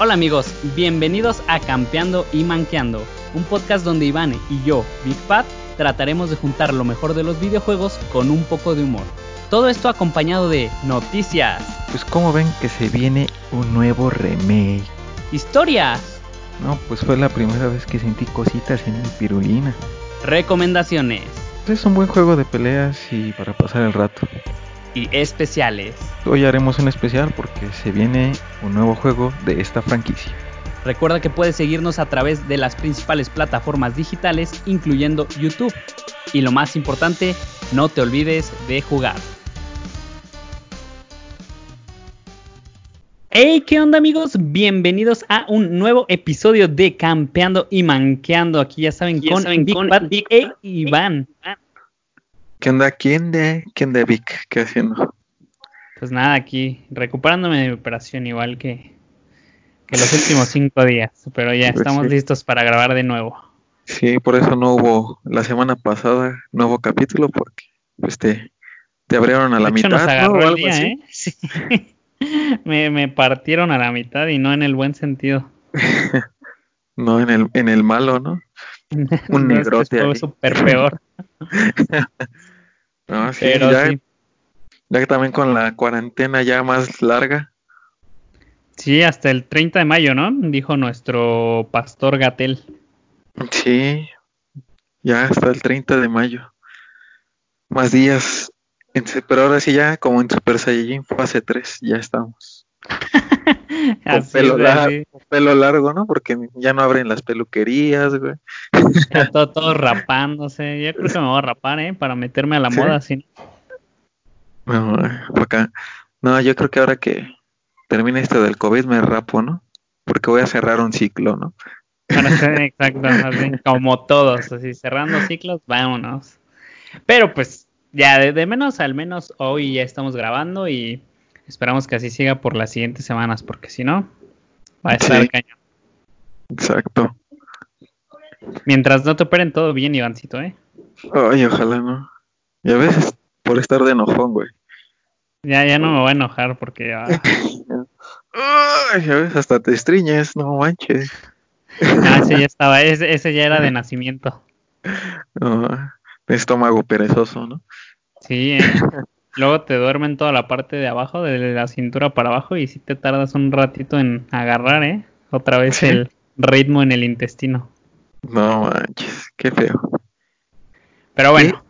Hola amigos, bienvenidos a Campeando y Manqueando, un podcast donde Iván y yo, Big Pat, trataremos de juntar lo mejor de los videojuegos con un poco de humor. Todo esto acompañado de noticias. Pues como ven que se viene un nuevo remake. Historias. No, pues fue la primera vez que sentí cositas en mi pirulina. Recomendaciones. Es un buen juego de peleas y para pasar el rato y especiales. Hoy haremos un especial porque se viene un nuevo juego de esta franquicia. Recuerda que puedes seguirnos a través de las principales plataformas digitales, incluyendo YouTube. Y lo más importante, no te olvides de jugar. Hey, ¿qué onda amigos? Bienvenidos a un nuevo episodio de Campeando y Manqueando. Aquí ya saben, con, Big con e Iván. ¿Qué onda? ¿Quién de, quién de Vic? ¿Qué haciendo? Pues nada, aquí recuperándome de mi operación igual que, que los últimos cinco días, pero ya pues estamos listos para grabar de nuevo. Sí, por eso no hubo la semana pasada nuevo capítulo porque pues te, te abrieron a la mitad. Nos agarró el día, ¿eh? me, me partieron a la mitad y no en el buen sentido. no en el, en el malo, ¿no? Un negrote. Fue súper peor. No, sí, ya, ya que también con la cuarentena ya más larga. Sí, hasta el 30 de mayo, ¿no? Dijo nuestro pastor Gatel. Sí, ya hasta el 30 de mayo. Más días. Pero ahora sí ya como en Super Saiyajin fase 3 ya estamos. con, pelo largo, pelo largo, ¿no? Porque ya no abren las peluquerías, güey. todo, todo rapándose. Yo creo que me voy a rapar, ¿eh? Para meterme a la moda, así. No, acá. No, yo creo que ahora que termine esto del COVID me rapo, ¿no? Porque voy a cerrar un ciclo, ¿no? Exacto, así, como todos, así cerrando ciclos, vámonos. Pero pues ya de, menos al menos hoy ya estamos grabando y esperamos que así siga por las siguientes semanas, porque si no, va a estar sí. cañón. Exacto. Mientras no te operen todo bien, Ivancito, ¿eh? Ay, ojalá no. Y a veces por estar de enojón, güey. Ya, ya no me voy a enojar porque... Ah. Ay, a veces hasta te estriñes, no manches. Ah, ese ya estaba, ese, ese ya era de nacimiento. No, estómago perezoso, ¿no? Sí, ¿eh? Luego te duermen toda la parte de abajo, de la cintura para abajo, y si te tardas un ratito en agarrar, ¿eh? Otra vez el ritmo en el intestino. No manches, qué feo. Pero bueno,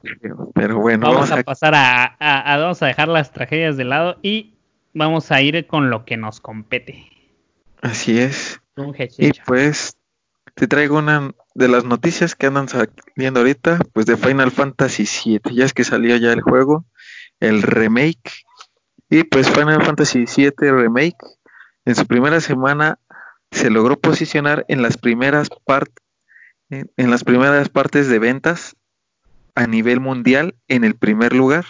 pero bueno vamos, a, pasar a, vamos a dejar las tragedias de lado y vamos a ir con lo que nos compete. Así es. Y pues te traigo una de las noticias que andan saliendo ahorita, pues de Final Fantasy VII. Ya es que salió ya el juego, el remake. Y pues Final Fantasy VII Remake en su primera semana se logró posicionar en las primeras partes en, las primeras partes de ventas a nivel mundial en el primer lugar.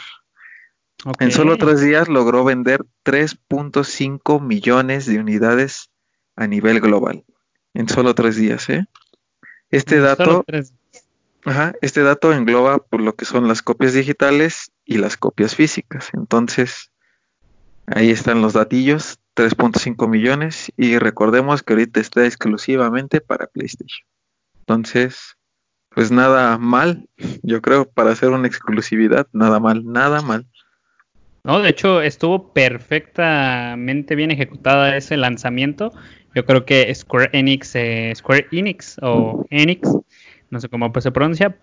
En solo tres días logró vender 3.5 millones de unidades a nivel global. En solo tres días, ¿eh? Este dato, ajá, este dato engloba por lo que son las copias digitales y las copias físicas. Entonces, ahí están los datillos, 3.5 millones y recordemos que ahorita está exclusivamente para PlayStation. Entonces, pues nada mal, yo creo, para hacer una exclusividad, nada mal, nada mal. No, de hecho estuvo perfectamente bien ejecutada ese lanzamiento. Yo creo que Square Enix, eh, Square Enix o Enix, no sé cómo pues se pronuncia,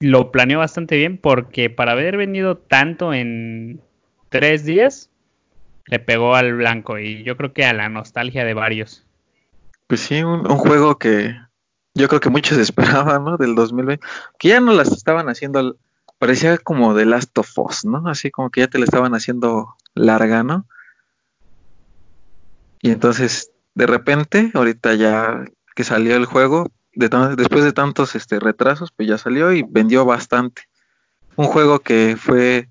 lo planeó bastante bien porque para haber vendido tanto en tres días, le pegó al blanco y yo creo que a la nostalgia de varios. Pues sí, un juego que yo creo que muchos esperaban, ¿no? Del 2020, que ya no las estaban haciendo, parecía como de Last of Us, ¿no? Así como que ya te la estaban haciendo larga, ¿no? Y entonces, de repente, ahorita ya que salió el juego, de después de tantos este, retrasos, pues ya salió y vendió bastante. Un juego que fue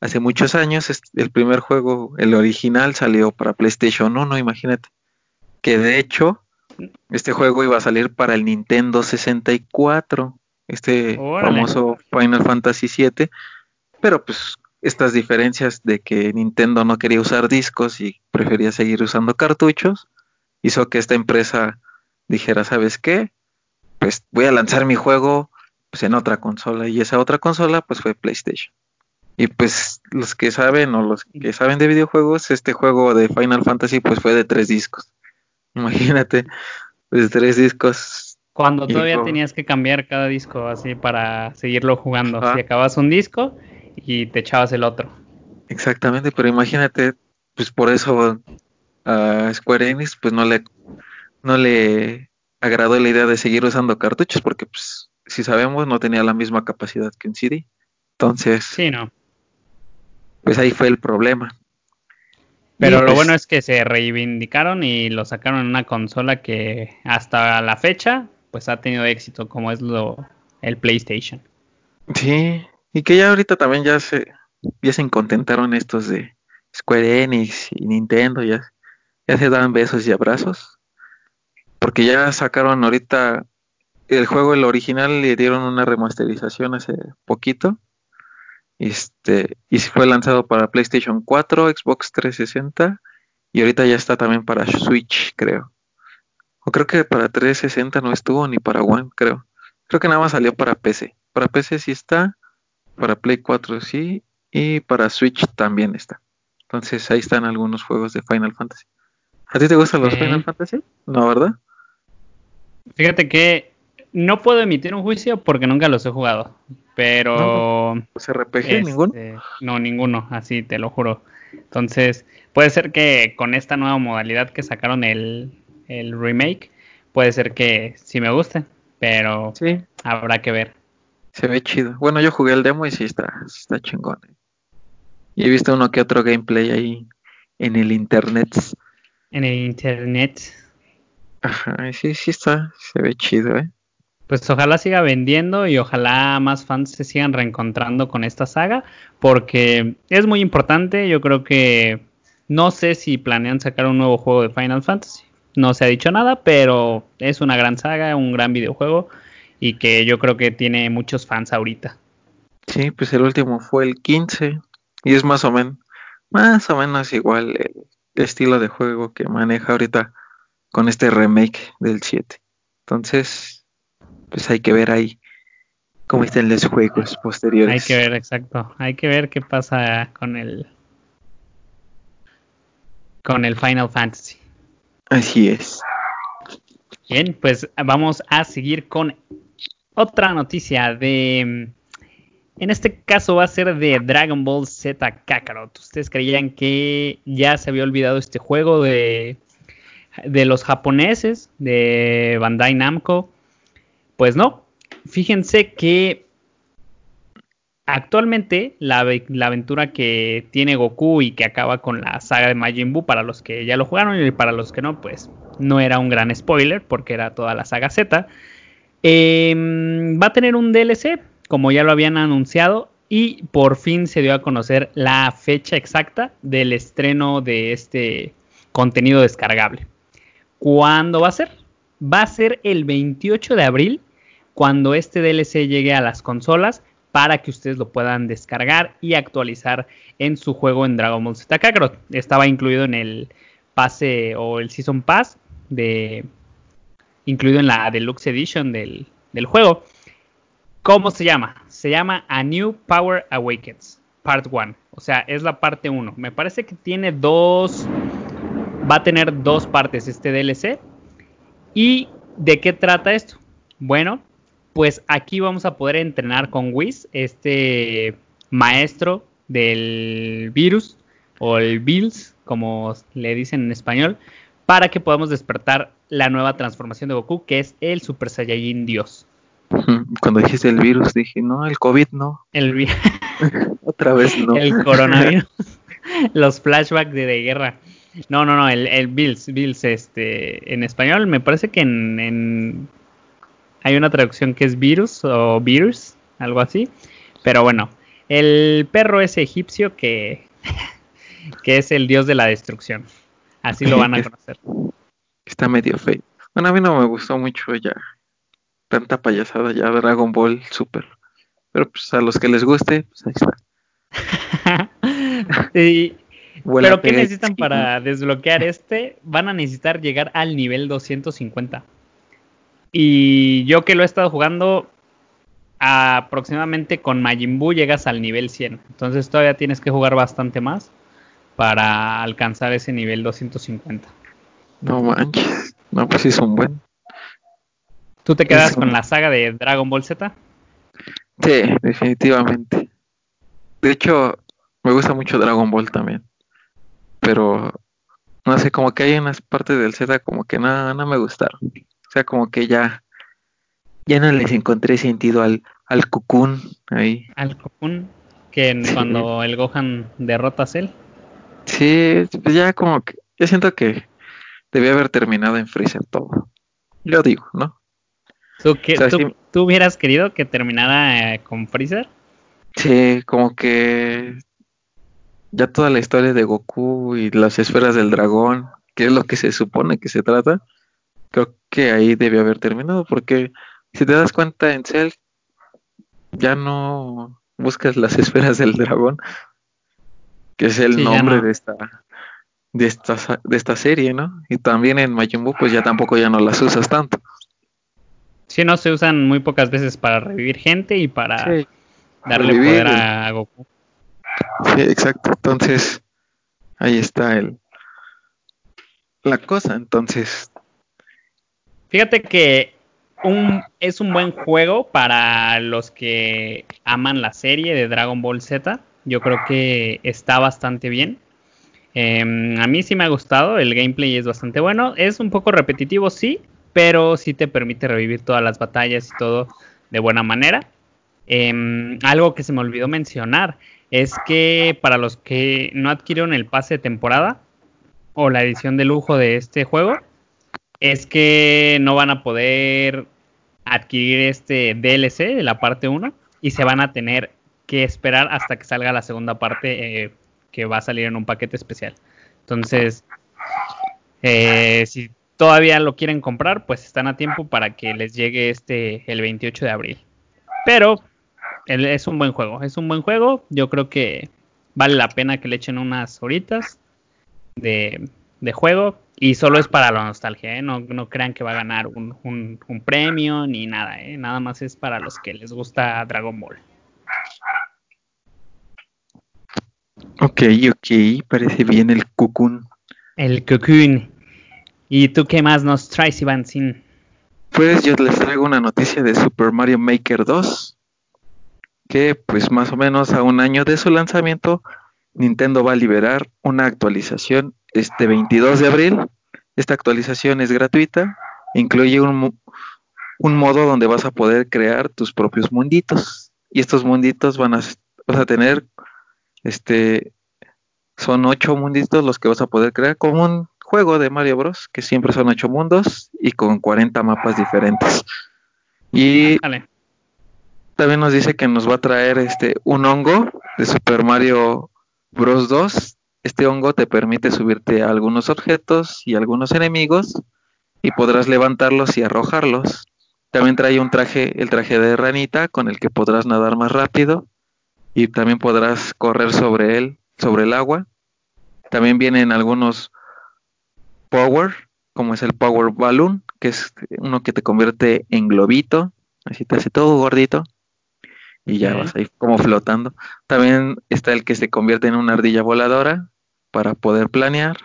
hace muchos años, el primer juego, el original, salió para PlayStation 1, imagínate. Que de hecho, este juego iba a salir para el Nintendo 64, este famoso Final Fantasy VII, pero pues estas diferencias de que Nintendo no quería usar discos y prefería seguir usando cartuchos, hizo que esta empresa dijera, ¿sabes qué? Pues voy a lanzar mi juego pues, en otra consola y esa otra consola pues fue PlayStation. Y pues los que saben o los que saben de videojuegos, este juego de Final Fantasy pues fue de tres discos. Imagínate, de tres discos. Cuando todavía tenías que cambiar cada disco así para seguirlo jugando. Si acabas un disco y te echabas el otro. Exactamente, pero imagínate, pues por eso a Square Enix pues no le no le agradó la idea de seguir usando cartuchos porque pues si sabemos no tenía la misma capacidad que un CD. Entonces, sí, no. Pues ahí fue el problema. Pero lo pues bueno es que se reivindicaron y lo sacaron en una consola que hasta la fecha pues ha tenido éxito como es lo el PlayStation. Sí, y que ya ahorita también ya se ya se contentaron estos de Square Enix y Nintendo, ya, ya se dan besos y abrazos. Porque ya sacaron ahorita el juego, el original, le dieron una remasterización hace poquito. Este, y fue lanzado para PlayStation 4, Xbox 360 y ahorita ya está también para Switch, creo. O creo que para 360 no estuvo ni para One, creo. Creo que nada más salió para PC. Para PC sí está, para Play 4 sí y para Switch también está. Entonces ahí están algunos juegos de Final Fantasy. ¿A ti te gustan los Final Fantasy? No, ¿verdad? Fíjate que no puedo emitir un juicio porque nunca los he jugado. Pero. No, ¿Se RPG este, ninguno? No, ninguno, así te lo juro. Entonces, puede ser que con esta nueva modalidad que sacaron el, el remake, puede ser que sí me guste, pero sí. habrá que ver. Se ve chido. Bueno, yo jugué el demo y sí está, está chingón. Eh. Y he visto uno que otro gameplay ahí en el internet. En el internet. Ajá, sí, sí está, se ve chido, eh. Pues ojalá siga vendiendo y ojalá más fans se sigan reencontrando con esta saga, porque es muy importante. Yo creo que no sé si planean sacar un nuevo juego de Final Fantasy. No se ha dicho nada, pero es una gran saga, un gran videojuego y que yo creo que tiene muchos fans ahorita. Sí, pues el último fue el 15 y es más o menos más o menos igual el estilo de juego que maneja ahorita con este remake del 7. Entonces, pues hay que ver ahí cómo están los juegos posteriores. Hay que ver, exacto. Hay que ver qué pasa con el con el Final Fantasy. Así es. Bien, pues vamos a seguir con otra noticia de en este caso va a ser de Dragon Ball Z Kakarot. Ustedes creían que ya se había olvidado este juego de de los japoneses de Bandai Namco pues no, fíjense que actualmente la, aventura que tiene Goku y que acaba con la saga de Majin Buu, para los que ya lo jugaron y para los que no, pues no era un gran spoiler porque era toda la saga Z. Em, va a tener un DLC, como ya lo habían anunciado, y por fin se dio a conocer la fecha exacta del estreno de este contenido descargable. ¿Cuándo va a ser? Va a ser el 28 de abril cuando este DLC llegue a las consolas para que ustedes lo puedan descargar y actualizar en su juego en Dragon Ball Z Kakarot. Estaba incluido en el pase o el Season Pass de incluido en la Deluxe Edition del, del juego. ¿Cómo se llama? Se llama A New Power Awakens, Part 1. O sea, es la parte 1. Me parece que tiene dos. Va a tener dos partes este DLC. ¿Y de qué trata esto? Bueno, pues aquí vamos a poder entrenar con Whis, este maestro del virus o el Bills, como le dicen en español, para que podamos despertar la nueva transformación de Goku, que es el Super Saiyajin Dios. Cuando dijiste el virus, dije, no, el COVID no. El virus. Otra vez no. El coronavirus. Los flashbacks de, guerra. No, no, no, el, el Bills, Bills, este, en español, me parece que en hay una traducción que es virus o virus, algo así. Pero bueno, el perro es egipcio que, que es el dios de la destrucción. Así lo van a conocer. Está medio feo. Bueno, a mí no me gustó mucho ya tanta payasada ya Dragon Ball Super. Pero pues a los que les guste, pues ahí está. y Pero ¿qué necesitan para desbloquear este? Van a necesitar llegar al nivel 250. Y yo que lo he estado jugando, aproximadamente con Majin Buu llegas al nivel 100. Entonces todavía tienes que jugar bastante más para alcanzar ese nivel 250. No manches. No, pues sí son buen. ¿Tú te quedas con la saga de Dragon Ball Z? Sí, definitivamente. De hecho, me gusta mucho Dragon Ball también. Pero no sé, como que hay unas partes del Z como que nada, no, me gustaron. O sea, como que ya ya no les encontré sentido al al Cocoon ahí. Al Cocoon que cuando el Gohan derrota a Cell. Sí, pues ya como que yo siento que debía haber terminado en Freezer todo. Yo digo, ¿no? ¿Tú, que, tú, hubieras querido que terminara eh, con Freezer? Sí, como que ya toda la historia de Goku y las esferas del dragón, que es lo que se supone que se trata, creo que ahí debió haber terminado, porque si te das cuenta en Cell, ya no buscas las esferas del dragón, que es el nombre de esta de esta de esta serie, ¿no? Y también en Majin Buu pues ya tampoco ya no las usas tanto. Sí, no se usan muy pocas veces para revivir gente y para darle poder a Goku. Sí, exacto. Entonces, ahí está el la cosa. Entonces, fíjate que es un buen juego para los que aman la serie de Dragon Ball Z. Yo creo que está bastante bien. Em, a mí sí me ha gustado, el gameplay es bastante bueno. Es un poco repetitivo, sí, pero sí te permite revivir todas las batallas y todo de buena manera. Em, algo que se me olvidó mencionar es que para los que no adquirieron el pase de temporada o la edición de lujo de este juego, es que no van a poder adquirir este DLC de la parte 1 y se van a tener que esperar hasta que salga la segunda parte eh, que va a salir en un paquete especial. Entonces, eh, si todavía lo quieren comprar, pues están a tiempo para que les llegue este el 28 de abril. Pero es un buen juego, es un buen juego. Yo creo que vale la pena que le echen unas horitas de, juego. Y solo es para la nostalgia, ¿eh? no, no, crean que va a ganar un, un, premio ni nada, ¿eh? nada más es para los que les gusta Dragon Ball. Ok, ok, parece bien el Cocoon. El Cocoon. ¿Y tú qué más nos traes, Iván? Sin... Pues yo les traigo una noticia de Super Mario Maker 2 que pues más o menos a un año de su lanzamiento, Nintendo va a liberar una actualización este 22 de abril. Esta actualización es gratuita, incluye un, un modo donde vas a poder crear tus propios munditos. Y estos munditos van a, vas a tener, este, son ocho munditos los que vas a poder crear como un juego de Mario Bros. que siempre son ocho mundos y con 40 mapas diferentes. Y también nos dice que nos va a traer este un hongo de Super Mario Bros 2. Este hongo te permite subirte a algunos objetos y algunos enemigos y podrás levantarlos y arrojarlos. También trae un traje, el traje de ranita con el que podrás nadar más rápido y también podrás correr sobre él, sobre el agua. También vienen algunos power, como es el power balloon, que es uno que te convierte en globito, así te hace todo gordito y ya vas ahí como flotando. También está el que se convierte en una ardilla voladora para poder planear.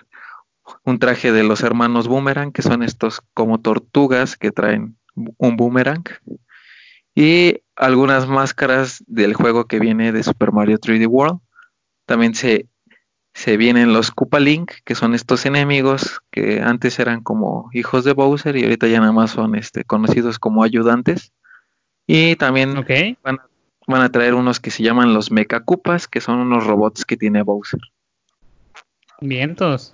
Un traje de los hermanos Boomerang, que son estos como tortugas que traen un boomerang. Y algunas máscaras del juego que viene de Super Mario 3D World. También se, se vienen los Koopa Link, que son estos enemigos que antes eran como hijos de Bowser y ahorita ya nada más son este, conocidos como ayudantes. Y también van a van a traer unos que se llaman los Mecha que son unos robots que tiene Bowser. Vientos.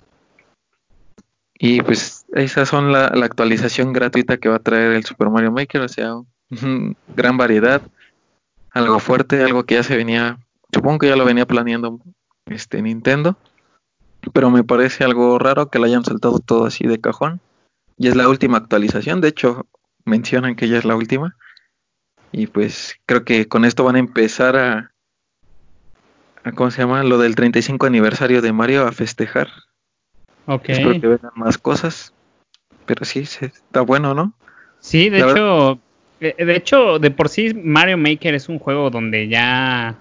Y pues esas son la, actualización gratuita que va a traer el Super Mario Maker, o sea, gran variedad, algo fuerte, algo que ya se venía, supongo que ya lo venía planeando este Nintendo, pero me parece algo raro que lo hayan saltado todo así de cajón. Y es la última actualización, de hecho mencionan que ya es la última. Y pues creo que con esto van a empezar a, ¿cómo se llama? Lo del 35 aniversario de Mario a festejar. Ok. Espero que vengan más cosas. Pero sí, está bueno, ¿no? Sí, de hecho, eh, de hecho, de por sí Mario Maker es un juego donde ya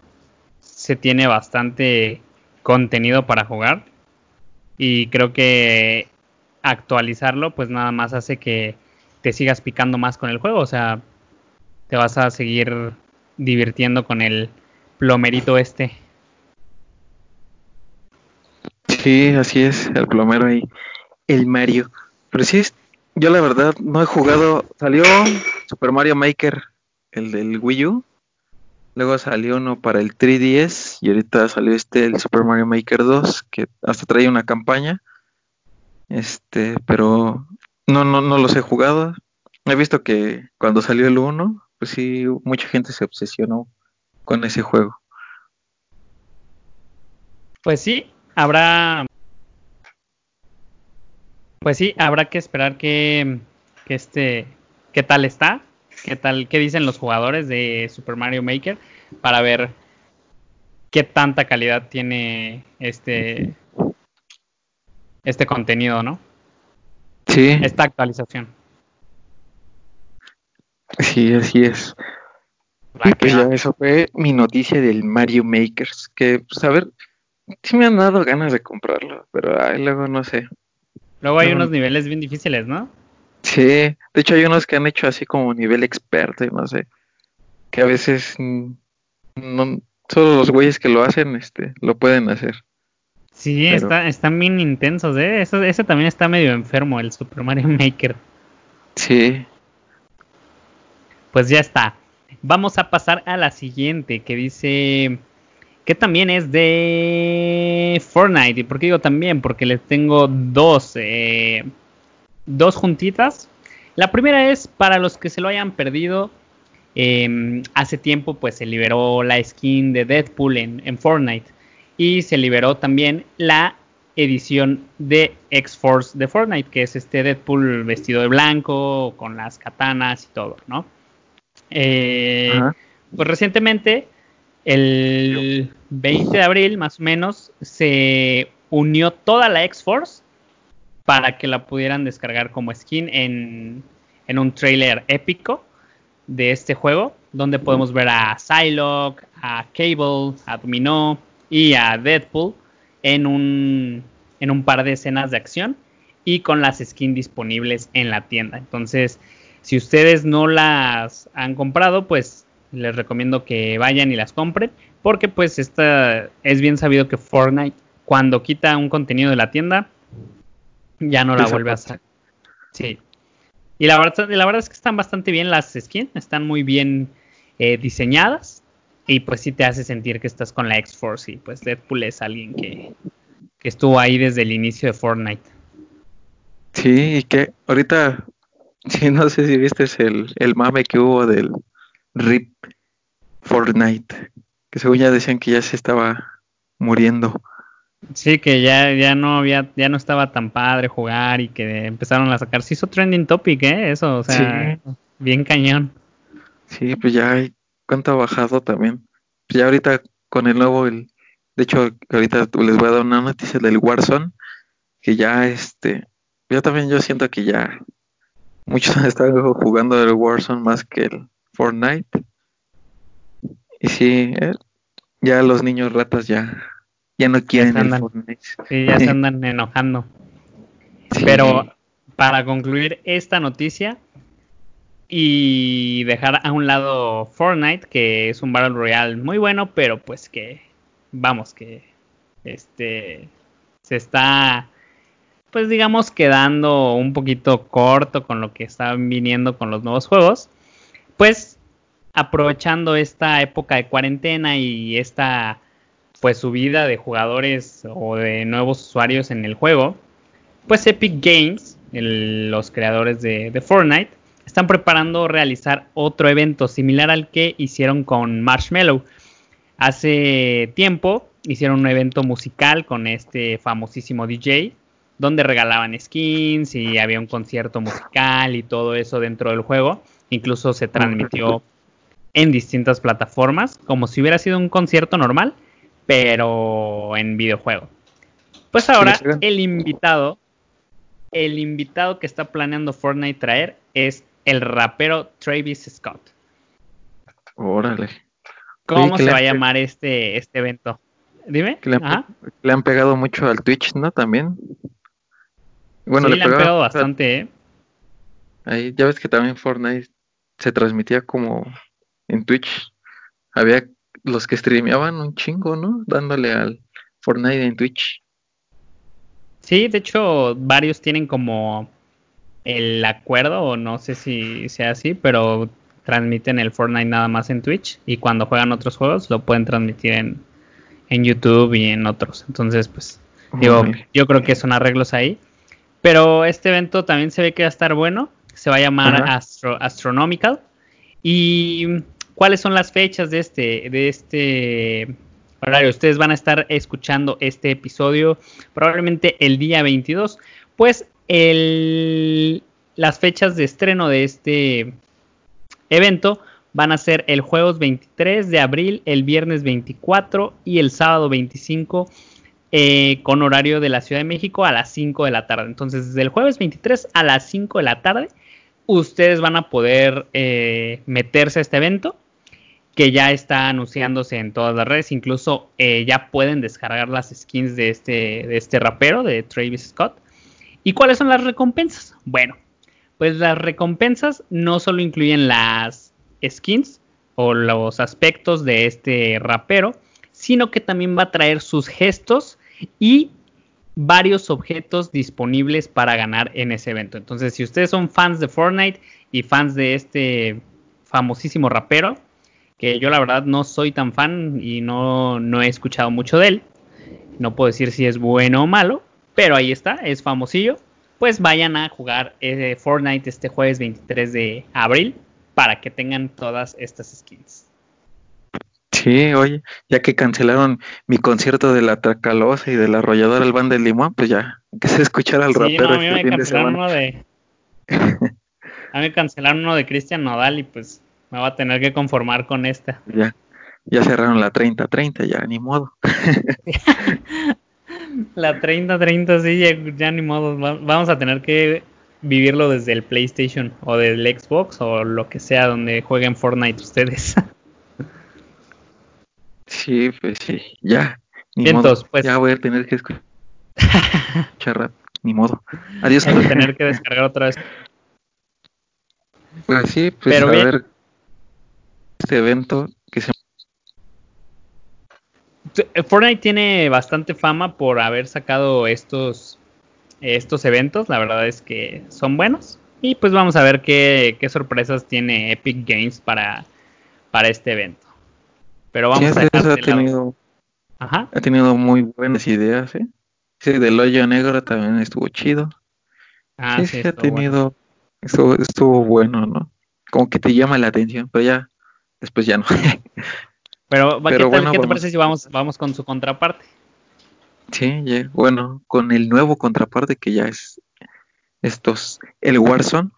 se tiene bastante contenido para jugar. Y creo que actualizarlo, pues nada más hace que te sigas picando más con el juego. O sea, te vas a seguir divirtiendo con el plomerito este. Sí, así es, el plomero ahí, el Mario. Pero sí, yo la verdad no he jugado. Salió Super Mario Maker, el del Wii U. Luego salió uno para el 3DS y ahorita salió este, el Super Mario Maker 2, que hasta trae una campaña. Este, pero no, no, no los he jugado. He visto que cuando salió el 1, pues sí, mucha gente se obsesionó con ese juego. Pues sí, habrá pues sí, habrá que esperar que, este, qué tal está, qué tal, qué dicen los jugadores de Super Mario Maker para ver qué tanta calidad tiene este, este contenido, ¿no? Sí. Esta actualización. Sí, así es. Y pues ya eso fue mi noticia del Mario Makers, que pues a ver, sí me han dado ganas de comprarlo, pero ay, luego no sé. Luego hay unos niveles bien difíciles, ¿no? Sí, de hecho hay unos que han hecho así como nivel experto y no sé, que a veces no, solo los güeyes que lo hacen este, lo pueden hacer. Sí, está, están bien intensos, ¿eh? ese también está medio enfermo, el Super Mario Maker. Sí. Pues ya está. Vamos a pasar a la siguiente, que dice que también es de Fortnite. ¿Y por qué digo también? Porque les tengo dos, eh, dos juntitas. La primera es para los que se lo hayan perdido. Em, hace tiempo pues se liberó la skin de Deadpool en, en Fortnite. Y se liberó también la edición de X-Force de Fortnite, que es este Deadpool vestido de blanco, con las katanas y todo, ¿no? Eh, pues recientemente el 20 de abril, más o menos, se unió toda la X-Force para que la pudieran descargar como skin en, un trailer épico de este juego, donde podemos ver a Psylocke, a Cable, a Domino y a Deadpool en un, en un par de escenas de acción y con las skins disponibles en la tienda. Entonces, si ustedes no las han comprado, pues les recomiendo que vayan y las compren, porque pues esta es bien sabido que Fortnite cuando quita un contenido de la tienda ya no la vuelve a hacer. Sí. Y la verdad, la verdad es que están bastante bien las skins, están muy bien eh, diseñadas y pues sí te hace sentir que estás con la X-Force y pues Deadpool es alguien que, que estuvo ahí desde el inicio de Fortnite. Sí, y que ahorita, sí, no sé si viste el, el mame que hubo del, RIP Fortnite, que según ya decían que ya se estaba muriendo. Sí, que ya, ya no había, ya no estaba tan padre jugar y que empezaron a sacar. Se hizo trending topic, ¿eh? Eso, o sea, bien cañón. Sí, pues ya cuánto ha bajado también. Pues ya ahorita con el nuevo, el, de hecho, ahorita les voy a dar una noticia del Warzone, que ya este, yo también yo siento que ya muchos están jugando el Warzone más que el, Fortnite. Y sí, eh, ya los niños ratas ya, ya no quieren el Fortnite. Sí, ya se andan enojando. Pero para concluir esta noticia y dejar a un lado Fortnite, que es un Battle Royale muy bueno, pero pues que, vamos, que este se está pues digamos quedando un poquito corto con lo que están viniendo con los nuevos juegos pues aprovechando esta época de cuarentena y esta pues subida de jugadores o de nuevos usuarios en el juego, pues Epic Games, los creadores de, de, Fortnite, están preparando realizar otro evento similar al que hicieron con Marshmallow. Hace tiempo hicieron un evento musical con este famosísimo DJ, donde regalaban skins y había un concierto musical y todo eso dentro del juego. Incluso se transmitió en distintas plataformas, como si hubiera sido un concierto normal, pero en videojuego. Pues ahora el invitado, el invitado que está planeando Fortnite traer es el rapero Travis Scott. Órale. ¿Cómo se va a llamar este, este evento? Dime. le, han, pegado mucho al Twitch, ¿no? También. Bueno, le, han pegado bastante, ¿eh? Ahí, ya ves que también Fortnite se transmitía como en Twitch. Había los que streameaban un chingo, ¿no? Dándole al Fortnite en Twitch. Sí, de hecho, varios tienen como el acuerdo, o no sé si sea así, pero transmiten el Fortnite nada más en Twitch y cuando juegan otros juegos lo pueden transmitir en, en YouTube y en otros. Entonces, pues, digo, yo creo que son arreglos ahí. Pero este evento también se ve que va a estar bueno. Se va a llamar Astro, Astronomical. ¿Y cuáles son las fechas de este, de este horario? Ustedes van a estar escuchando este episodio probablemente el día 22. Pues el, las fechas de estreno de este evento van a ser el jueves 23 de abril, el viernes 24 y el sábado 25 eh, con horario de la Ciudad de México a las 5 de la tarde. Entonces, desde el jueves 23 a las 5 de la tarde, ustedes van a poder eh, meterse a este evento que ya está anunciándose en todas las redes. Incluso eh, ya pueden descargar las skins de este, de este rapero, de Travis Scott. ¿Y cuáles son las recompensas? Bueno, pues las recompensas no solo incluyen las skins o los aspectos de este rapero, sino que también va a traer sus gestos y varios objetos disponibles para ganar en ese evento. Entonces, si ustedes son fans de Fortnite y fans de este famosísimo rapero, que yo la verdad no soy tan fan y no, no he escuchado mucho de él, no puedo decir si es bueno o malo, pero ahí está, es famosillo pues vayan a jugar eh, Fortnite este jueves 23 de abril para que tengan todas estas skins. Sí, oye, ya que cancelaron mi concierto de la Tracalosa y de la Arrolladora El Band del Limón, pues ya, que se escuchara al rapero a mí este me cancelaron Uno de... a mí me cancelaron uno de Cristian Nodal y pues me va a tener que conformar con esta. Ya, ya cerraron la 30-30, ya, ni modo. La 30-30, sí, ya, ni modo. Vamos a tener que vivirlo desde el PlayStation o del Xbox o lo que sea donde jueguen Fortnite ustedes. Sí, pues sí, ya. Ni modo. Pues, ya voy a tener que escuchar ni modo. Adiós. Voy a tener que descargar otra vez. Pues sí, pues Pero a ver este evento que se eh, Fortnite tiene bastante fama por haber sacado estos, estos eventos. La verdad es que son buenos. Y pues vamos a ver qué, sorpresas tiene Epic Games para, para este evento. Pero vamos a ha tenido, ha tenido muy buenas ideas, ¿eh? Sí, del hoyo negro también estuvo chido. Ah, sí, sí, ha tenido, estuvo, estuvo bueno, ¿no? Como que te llama la atención, pero ya, después ya no. Pero, ¿qué, te parece si vamos, vamos con su contraparte? Sí, bueno, con el nuevo contraparte que ya es estos, el Warzone,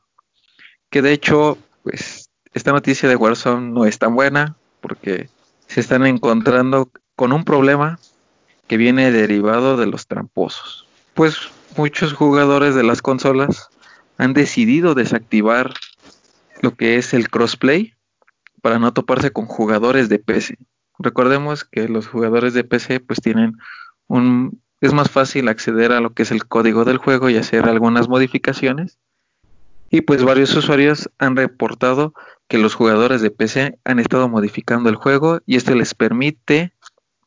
que de hecho, pues, esta noticia de Warzone no es tan buena porque se están encontrando con un problema que viene derivado de los tramposos. Pues muchos jugadores de las consolas han decidido desactivar lo que es el crossplay para no toparse con jugadores de PC. Recordemos que los jugadores de PC pues tienen un es más fácil acceder a lo que es el código del juego y hacer algunas modificaciones. Y pues varios usuarios han reportado que los jugadores de PC han estado modificando el juego y esto les permite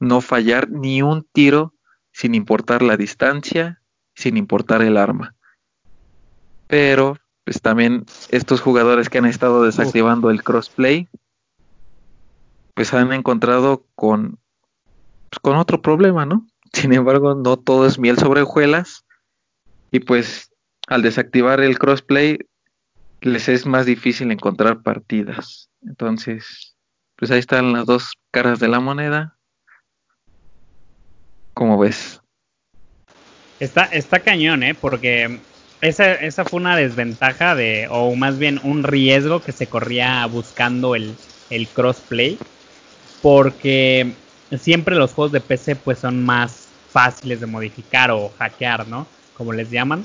no fallar ni un tiro sin importar la distancia, sin importar el arma. Pero pues también estos jugadores que han estado desactivando el crossplay pues han encontrado con, pues, con otro problema, ¿no? Sin embargo, no todo es miel sobre hojuelas y pues al desactivar el crossplay les es más difícil encontrar partidas. Entonces, pues ahí están las dos caras de la moneda. ¿Cómo ves? Está, está cañón, ¿eh? Porque esa, esa fue una desventaja de, o más bien un riesgo que se corría buscando el, el crossplay porque siempre los juegos de PC pues son más fáciles de modificar o hackear, ¿no? Como les llaman.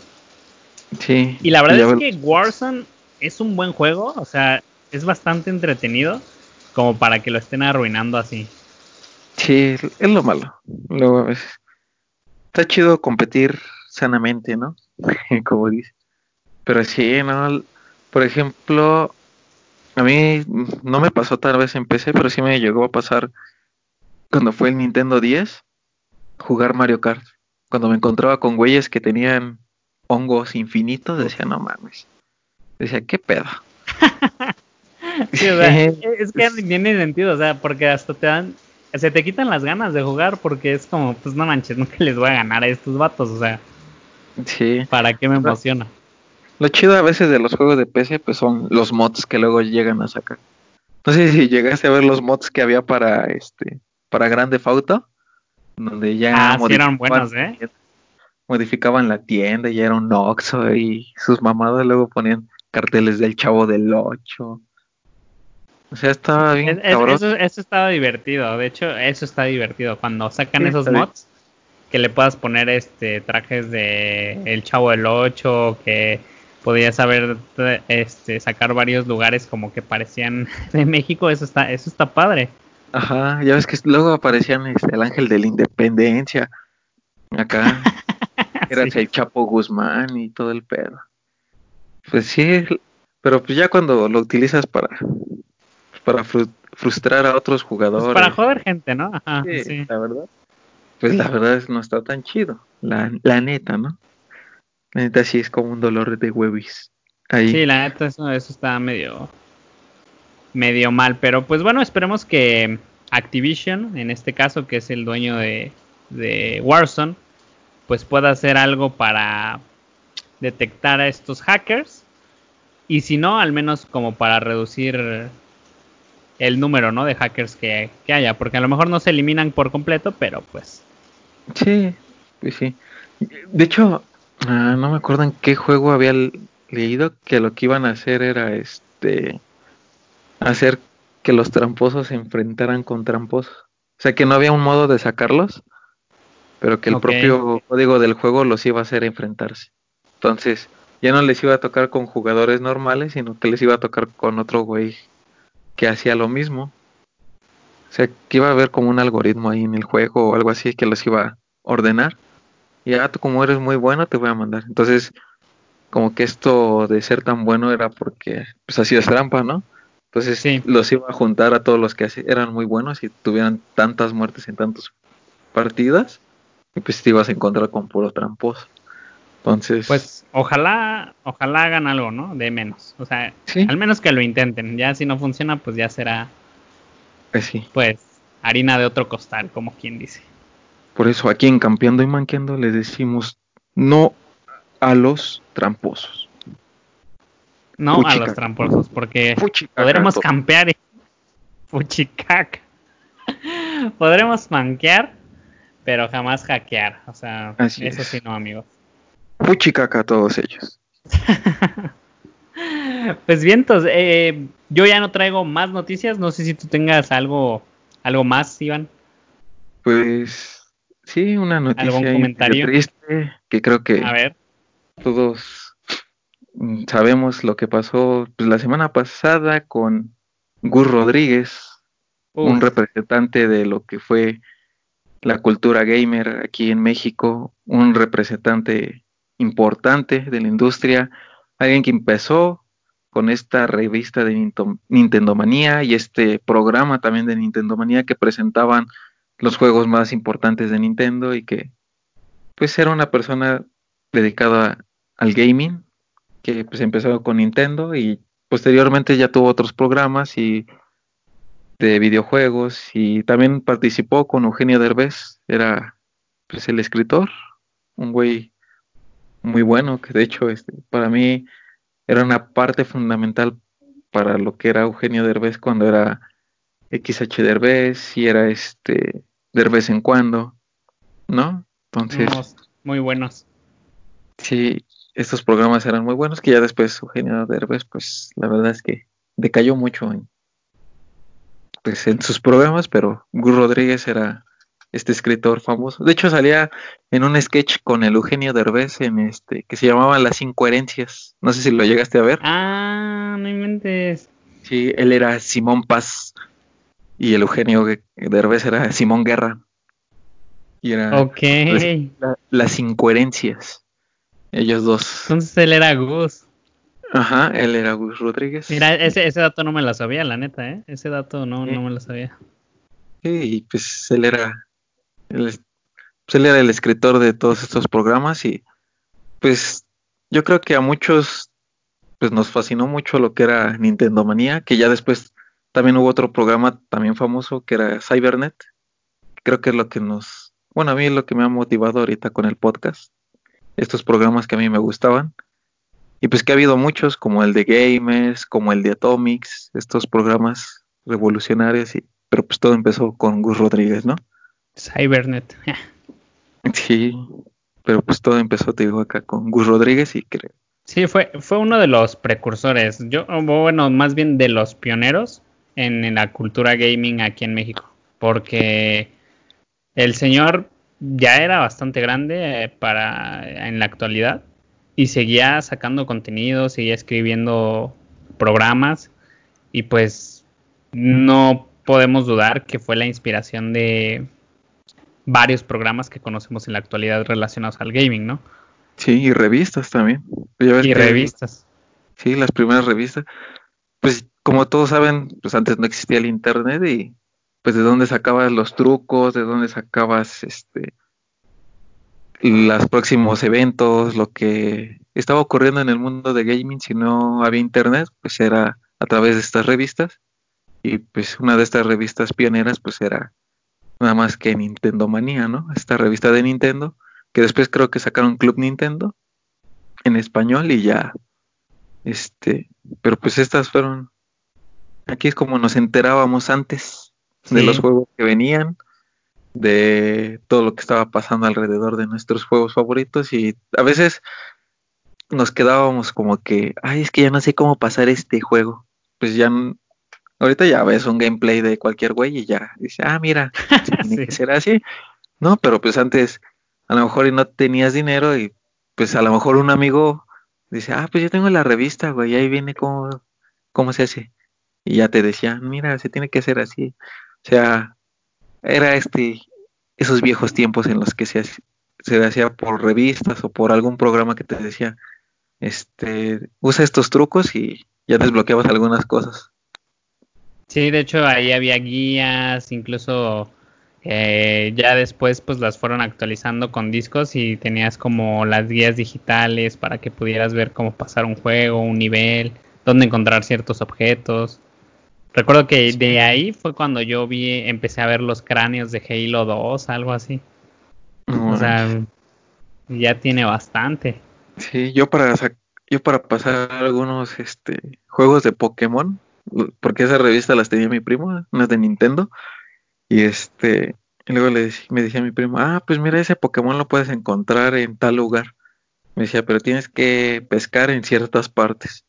Sí. Y la verdad es que Warzone es un buen juego, o sea, es bastante entretenido como para que lo estén arruinando así. Sí, es lo malo. Luego veces. Está chido competir sanamente, ¿no? como dice. Pero sí, ¿no? Por ejemplo, a mí no me pasó tal vez en PC, pero sí me llegó a pasar cuando fue el Nintendo 10 jugar Mario Kart. Cuando me encontraba con güeyes que tenían hongos infinitos, decía, no mames. Decía, ¿qué pedo? sí, o sea, es que no tiene sentido, o sea, porque hasta te dan, se te quitan las ganas de jugar porque es como, pues no manches, nunca les voy a ganar a estos vatos, o sea. Sí. ¿Para qué me emociona? Lo chido a veces de los juegos de PC, pues son los mods que luego llegan a sacar. No sé si llegaste a ver los mods que había para este, para Grande Fauto, donde ya ah, eran buenos, ¿eh? Modificaban la tienda y era un Oxxo y sus mamadas luego ponían carteles del Chavo del 8. O sea, estaba bien Eso, estaba divertido, de hecho, eso está divertido cuando sacan esos mods que le puedas poner este trajes de El Chavo del 8, que podías saber este sacar varios lugares como que parecían de México, eso está eso está padre. Ajá, ya ves que luego aparecían este, el ángel de la independencia. Acá. Era el Chapo Guzmán y todo el pedo. Pues sí, pero pues ya cuando lo utilizas para para frustrar a otros pues jugadores. para joder gente, ¿no? Ajá, sí, la verdad. Pues la verdad es no está tan chido. La, la neta, ¿no? La neta sí es como un dolor de huevis. Ahí. Sí, la neta eso, eso está medio medio mal. Pero pues bueno, esperemos que Activision, en este caso, que es el dueño de, de Warzone, pues pueda hacer algo para detectar a estos hackers. Y si no, al menos como para reducir el número ¿no? de hackers que, que haya. Porque a lo mejor no se eliminan por completo, pero pues. Sí, pues sí. De hecho, ah, no me acuerdo en qué juego había leído que lo que iban a hacer era este hacer que los tramposos se enfrentaran con tramposos. O sea que no había un modo de sacarlos, pero que el propio código del juego los iba a hacer enfrentarse. Entonces, ya no les iba a tocar con jugadores normales, sino que les iba a tocar con otro güey que hacía lo mismo. O sea, que iba a haber como un algoritmo ahí en el juego o algo así que los iba a ordenar. Y ya tú como eres muy bueno, te voy a mandar. Entonces, como que esto de ser tan bueno era porque pues hacías trampa, ¿no? Entonces los iba a juntar a todos los que eran muy buenos y tuvieran tantas muertes en tantas partidas y pues te ibas a encontrar con puro tramposo. Entonces, pues ojalá, ojalá hagan algo, ¿no? De menos, o sea, al menos que lo intenten. Ya si no funciona, pues ya será, pues, pues harina de otro costal, como quien dice. Por eso aquí en Campeando y Manqueando les decimos no a los tramposos. No a los tramposos, porque podremos campear. Fuchicaca. podremos manquear, pero jamás hackear. O sea, eso sí no, amigos. Fuchicaca a todos ellos. pues bien, entonces, eh, yo ya no traigo más noticias. No sé si tú tengas algo, algo más, Iván. Pues sí, una noticia comentario? triste que creo que a ver. todos Mm, sabemos lo que pasó pues, la semana pasada con Gus Rodríguez, un representante de lo que fue la cultura gamer aquí en México, un representante importante de la industria, alguien que empezó con esta revista de Nintendo Manía y este programa también de Nintendo Manía que presentaban los juegos más importantes de Nintendo y que pues era una persona dedicada al gaming que pues empezó con Nintendo y posteriormente ya tuvo otros programas y de videojuegos y también participó con Eugenio Derbez, era pues el escritor, un güey muy bueno, que de hecho este, para mí era una parte fundamental para lo que era Eugenio Derbez cuando era XH Derbez y era este Derbez en cuando, ¿no? Entonces... Muy buenos. Sí, estos programas eran muy buenos, que ya después Eugenio Derbez, pues la verdad es que decayó mucho en pues en sus programas, pero Gus Rodríguez era este escritor famoso. De hecho salía en un sketch con el Eugenio Derbez en este que se llamaba Las Incoherencias. No sé si lo llegaste a ver. Ah, no inventes. Sí, él era Simón Paz y el Eugenio Derbez era Simón Guerra. Y era Ok. las incoherencias. Ellos dos. Entonces él era Gus. Ajá, él era Gus Rodríguez. Mira, ese, ese dato no me lo sabía, la neta, ¿eh? Ese dato no, no me lo sabía. Sí, y pues él era, él, pues él era el escritor de todos estos programas y pues yo creo que a muchos pues nos fascinó mucho lo que era Nintendo Manía, que ya después también hubo otro programa también famoso que era Cybernet. Creo que es lo que nos, bueno, a mí es lo que me ha motivado ahorita con el podcast. Estos programas que a mí me gustaban y pues que ha habido muchos, como el de Gamers, como el de Atomics, estos programas revolucionarios, y, pero pues todo empezó con Gus Rodríguez, ¿no? Cybernet. sí, pero pues todo empezó, te digo, acá con Gus Rodríguez y creo. Sí, fue, fue uno de los precursores, yo, bueno, más bien de los pioneros en, la cultura gaming aquí en México, porque el señor ya era bastante grande eh, para en la actualidad y seguía sacando contenido, seguía escribiendo programas y pues no podemos dudar que fue la inspiración de varios programas que conocemos en la actualidad relacionados al gaming, ¿no? Sí, y revistas también. y revistas. Sí, las primeras revistas. Pues como todos saben, pues antes no existía el internet y pues de dónde sacabas los trucos, de dónde sacabas este los próximos eventos, lo que estaba ocurriendo en el mundo de gaming si no había internet, pues era a través de estas revistas. Y pues una de estas revistas pioneras pues era nada más que Nintendo Manía, ¿no? Esta revista de Nintendo, que después creo que sacaron Club Nintendo en español y ya este, pero pues estas fueron aquí es como nos enterábamos antes de los juegos que venían de todo lo que estaba pasando alrededor de nuestros juegos favoritos y a veces nos quedábamos como que, ay, es que ya no sé cómo pasar este juego. Pues ya, ahorita ya ves un gameplay de cualquier güey y ya dice, ah, mira, tiene que ser así. No, pero pues antes a lo mejor no tenías dinero y pues a lo mejor un amigo dice, ah, pues yo tengo la revista, güey, ahí viene cómo, cómo se hace. Y ya te decía, mira, se tiene que hacer así. O sea, era este esos viejos tiempos en los que se, se hacía por revistas o por algún programa que te decía, este, usa estos trucos y ya desbloqueabas algunas cosas. Sí, de hecho ahí había guías, incluso eh, ya después pues las fueron actualizando con discos y tenías como las guías digitales para que pudieras ver cómo pasar un juego, un nivel, dónde encontrar ciertos objetos. Recuerdo que de ahí fue cuando yo vi, empecé a ver los cráneos de Halo 2, algo así. O sea, ya tiene bastante. Sí, yo para yo para pasar algunos este juegos de Pokémon, porque esa revista las tenía mi primo, unas de Nintendo, y este, luego le me decía a mi primo, ah, pues mira, ese Pokémon lo puedes encontrar en tal lugar. Me decía, pero tienes que pescar en ciertas partes.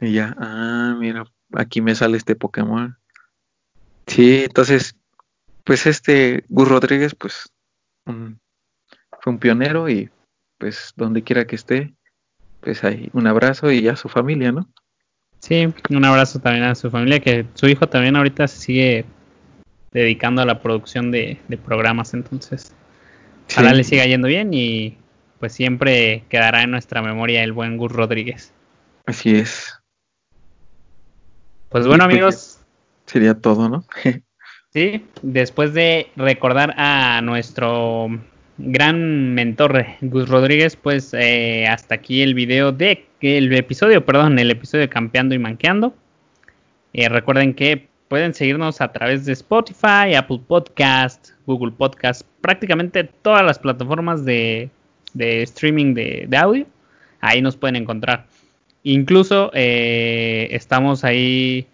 Y ya, ah, mira, aquí me sale este Pokémon. Sí, entonces, pues este Gus Rodríguez, pues fue un pionero y pues donde quiera que esté, pues hay un abrazo y a su familia, ¿no? Sí, un abrazo también a su familia, que su hijo también ahorita se sigue dedicando a la producción de, programas, entonces ojalá le siga yendo bien y pues siempre quedará en nuestra memoria el buen Gus Rodríguez. Así es. Pues bueno, amigos. Sería todo, ¿no? sí, después de recordar a nuestro gran mentor Gus Rodríguez, pues eh, hasta aquí el video de el episodio, perdón, el episodio de Campeando y Manqueando. Eh, recuerden que pueden seguirnos a través de Spotify, Apple Podcast, Google Podcast, prácticamente todas las plataformas de, streaming de, de audio. Ahí nos pueden encontrar. Incluso eh, estamos ahí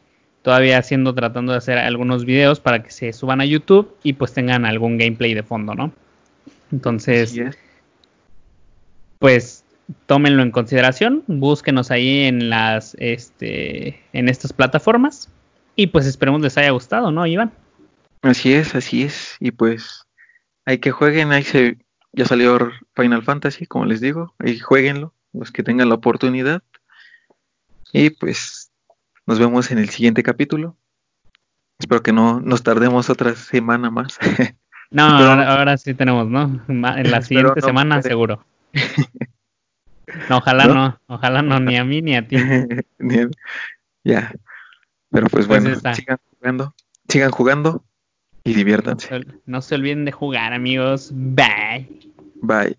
todavía haciendo, tratando de hacer algunos videos para que se suban a YouTube y pues tengan algún gameplay de fondo, ¿no? Entonces, pues tómenlo en consideración, búsquenos ahí en las, este, en estas plataformas Y pues esperemos les haya gustado, ¿no, Iván? Así es, así es. Y pues hay que jueguen, ahí se, ya salió Final Fantasy, como les digo, ahí jueguenlo, los que tengan la oportunidad. Y pues nos vemos en el siguiente capítulo. Espero que no nos tardemos otra semana más. No, ahora, sí tenemos, ¿no? En la siguiente semana seguro. No, ojalá ¿No? ojalá no, ni a mí ni a ti. ya. Pero pues, pues bueno, sigan jugando, sigan jugando y diviértanse. no se olviden de jugar, amigos. Bye. Bye.